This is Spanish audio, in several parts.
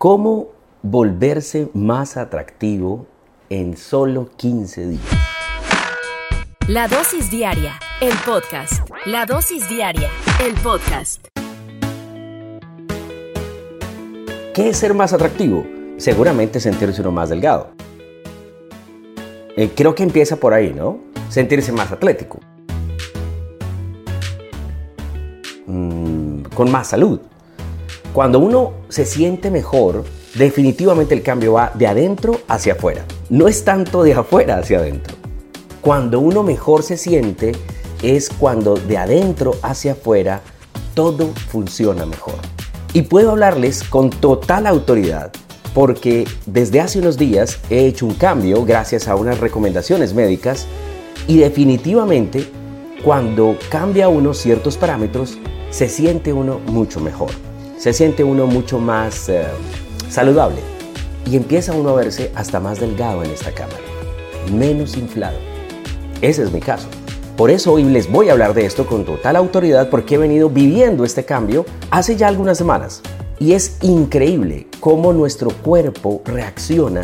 ¿Cómo volverse más atractivo en solo 15 días? La dosis diaria, el podcast. La dosis diaria, el podcast. ¿Qué es ser más atractivo? Seguramente sentirse uno más delgado. Eh, creo que empieza por ahí, ¿no? Sentirse más atlético. Mm, con más salud. Cuando uno se siente mejor, definitivamente el cambio va de adentro hacia afuera. No es tanto de afuera hacia adentro. Cuando uno mejor se siente es cuando de adentro hacia afuera todo funciona mejor. Y puedo hablarles con total autoridad porque desde hace unos días he hecho un cambio gracias a unas recomendaciones médicas y definitivamente cuando cambia uno ciertos parámetros se siente uno mucho mejor, se siente uno mucho más eh, saludable y empieza uno a verse hasta más delgado en esta cámara, menos inflado. Ese es mi caso. Por eso hoy les voy a hablar de esto con total autoridad porque he venido viviendo este cambio hace ya algunas semanas. Y es increíble cómo nuestro cuerpo reacciona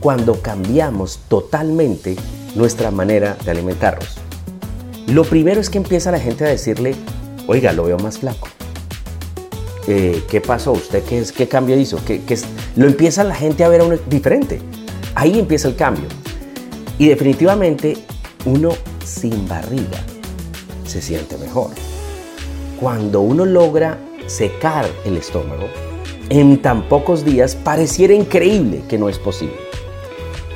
cuando cambiamos totalmente nuestra manera de alimentarnos. Lo primero es que empieza la gente a decirle, oiga, lo veo más flaco. Eh, ¿Qué pasó? ¿Usted qué, qué cambio hizo? ¿Qué, qué es? Lo empieza la gente a ver a uno diferente. Ahí empieza el cambio. Y definitivamente uno sin barriga se siente mejor. Cuando uno logra secar el estómago, en tan pocos días pareciera increíble que no es posible.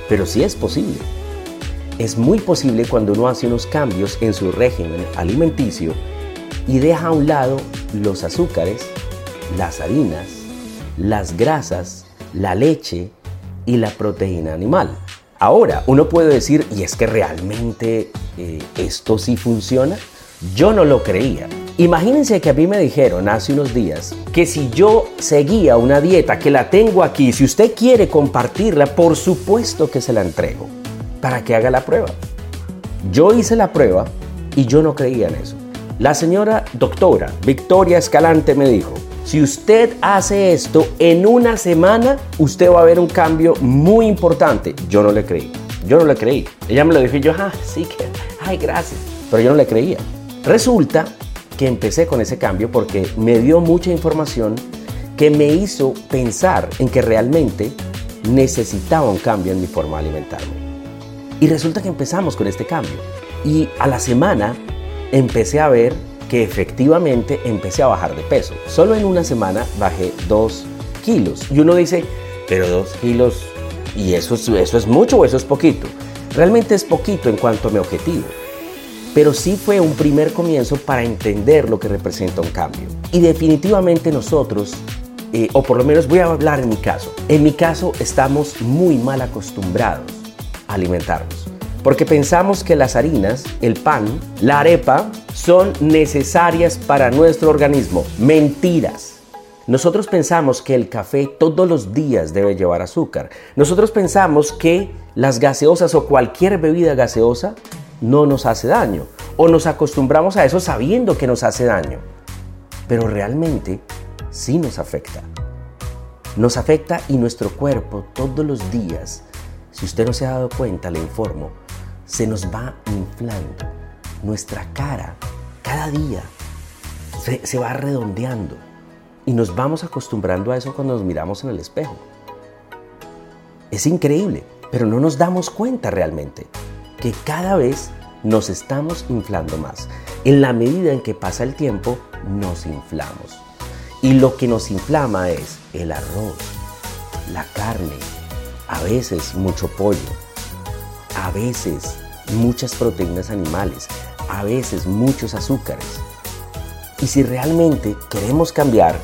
Pero sí es posible. Es muy posible cuando uno hace unos cambios en su régimen alimenticio y deja a un lado los azúcares, las harinas, las grasas, la leche y la proteína animal. Ahora, uno puede decir, ¿y es que realmente eh, esto sí funciona? Yo no lo creía. Imagínense que a mí me dijeron hace unos días que si yo seguía una dieta que la tengo aquí, si usted quiere compartirla, por supuesto que se la entrego para que haga la prueba. Yo hice la prueba y yo no creía en eso. La señora doctora Victoria Escalante me dijo, si usted hace esto en una semana, usted va a ver un cambio muy importante. Yo no le creí. Yo no le creí. Ella me lo dijo y yo, ah, sí que, ay, gracias. Pero yo no le creía. Resulta que empecé con ese cambio porque me dio mucha información que me hizo pensar en que realmente necesitaba un cambio en mi forma de alimentarme. Y resulta que empezamos con este cambio. Y a la semana empecé a ver que efectivamente empecé a bajar de peso. Solo en una semana bajé 2 kilos. Y uno dice, pero 2 kilos, ¿y eso es, eso es mucho o eso es poquito? Realmente es poquito en cuanto a mi objetivo. Pero sí fue un primer comienzo para entender lo que representa un cambio. Y definitivamente nosotros, eh, o por lo menos voy a hablar en mi caso, en mi caso estamos muy mal acostumbrados a alimentarnos. Porque pensamos que las harinas, el pan, la arepa son necesarias para nuestro organismo. Mentiras. Nosotros pensamos que el café todos los días debe llevar azúcar. Nosotros pensamos que las gaseosas o cualquier bebida gaseosa no nos hace daño. O nos acostumbramos a eso sabiendo que nos hace daño. Pero realmente sí nos afecta. Nos afecta y nuestro cuerpo todos los días, si usted no se ha dado cuenta, le informo, se nos va inflando. Nuestra cara cada día se, se va redondeando y nos vamos acostumbrando a eso cuando nos miramos en el espejo. Es increíble, pero no nos damos cuenta realmente que cada vez nos estamos inflando más. En la medida en que pasa el tiempo, nos inflamos. Y lo que nos inflama es el arroz, la carne, a veces mucho pollo, a veces muchas proteínas animales, a veces muchos azúcares. Y si realmente queremos cambiar,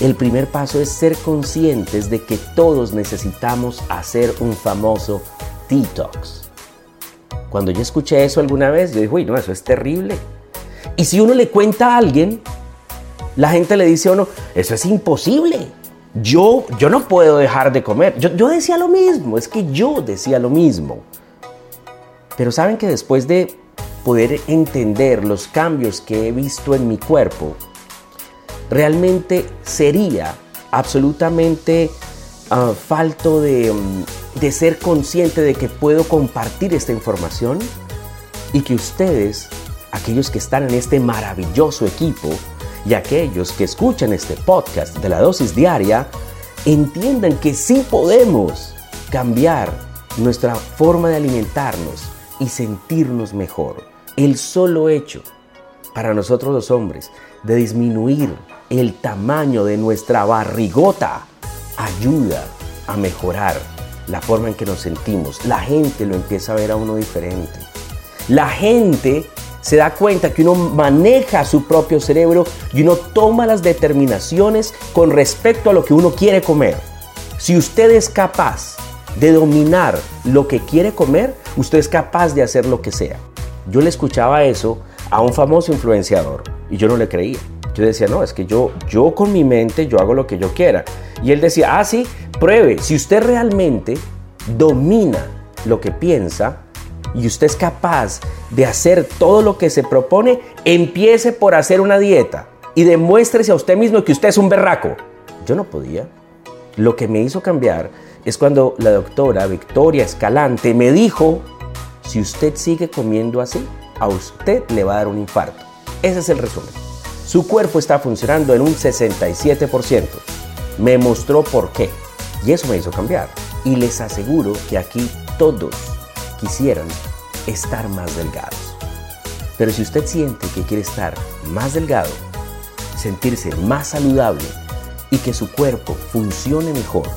el primer paso es ser conscientes de que todos necesitamos hacer un famoso detox. Cuando yo escuché eso alguna vez, yo dije, uy, no, eso es terrible. Y si uno le cuenta a alguien, la gente le dice a uno, eso es imposible. Yo, yo no puedo dejar de comer. Yo, yo decía lo mismo, es que yo decía lo mismo. Pero saben que después de poder entender los cambios que he visto en mi cuerpo, realmente sería absolutamente uh, falto de, um, de ser consciente de que puedo compartir esta información y que ustedes, aquellos que están en este maravilloso equipo y aquellos que escuchan este podcast de la dosis diaria, entiendan que sí podemos cambiar nuestra forma de alimentarnos y sentirnos mejor. El solo hecho para nosotros los hombres de disminuir el tamaño de nuestra barrigota ayuda a mejorar la forma en que nos sentimos. La gente lo empieza a ver a uno diferente. La gente se da cuenta que uno maneja su propio cerebro y uno toma las determinaciones con respecto a lo que uno quiere comer. Si usted es capaz de dominar lo que quiere comer, usted es capaz de hacer lo que sea. Yo le escuchaba eso a un famoso influenciador y yo no le creía. Yo decía, no, es que yo, yo con mi mente, yo hago lo que yo quiera. Y él decía, ah, sí, pruebe. Si usted realmente domina lo que piensa y usted es capaz de hacer todo lo que se propone, empiece por hacer una dieta y demuéstrese a usted mismo que usted es un berraco. Yo no podía. Lo que me hizo cambiar es cuando la doctora Victoria Escalante me dijo, si usted sigue comiendo así, a usted le va a dar un infarto. Ese es el resumen. Su cuerpo está funcionando en un 67%. Me mostró por qué. Y eso me hizo cambiar. Y les aseguro que aquí todos quisieran estar más delgados. Pero si usted siente que quiere estar más delgado, sentirse más saludable y que su cuerpo funcione mejor,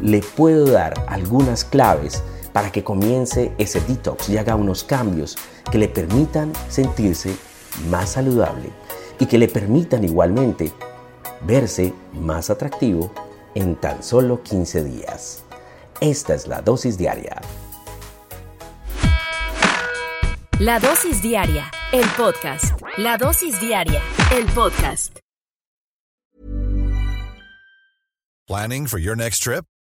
le puedo dar algunas claves para que comience ese detox y haga unos cambios que le permitan sentirse más saludable y que le permitan igualmente verse más atractivo en tan solo 15 días. Esta es la dosis diaria. La dosis diaria, el podcast. La dosis diaria, el podcast. Planning for your next trip?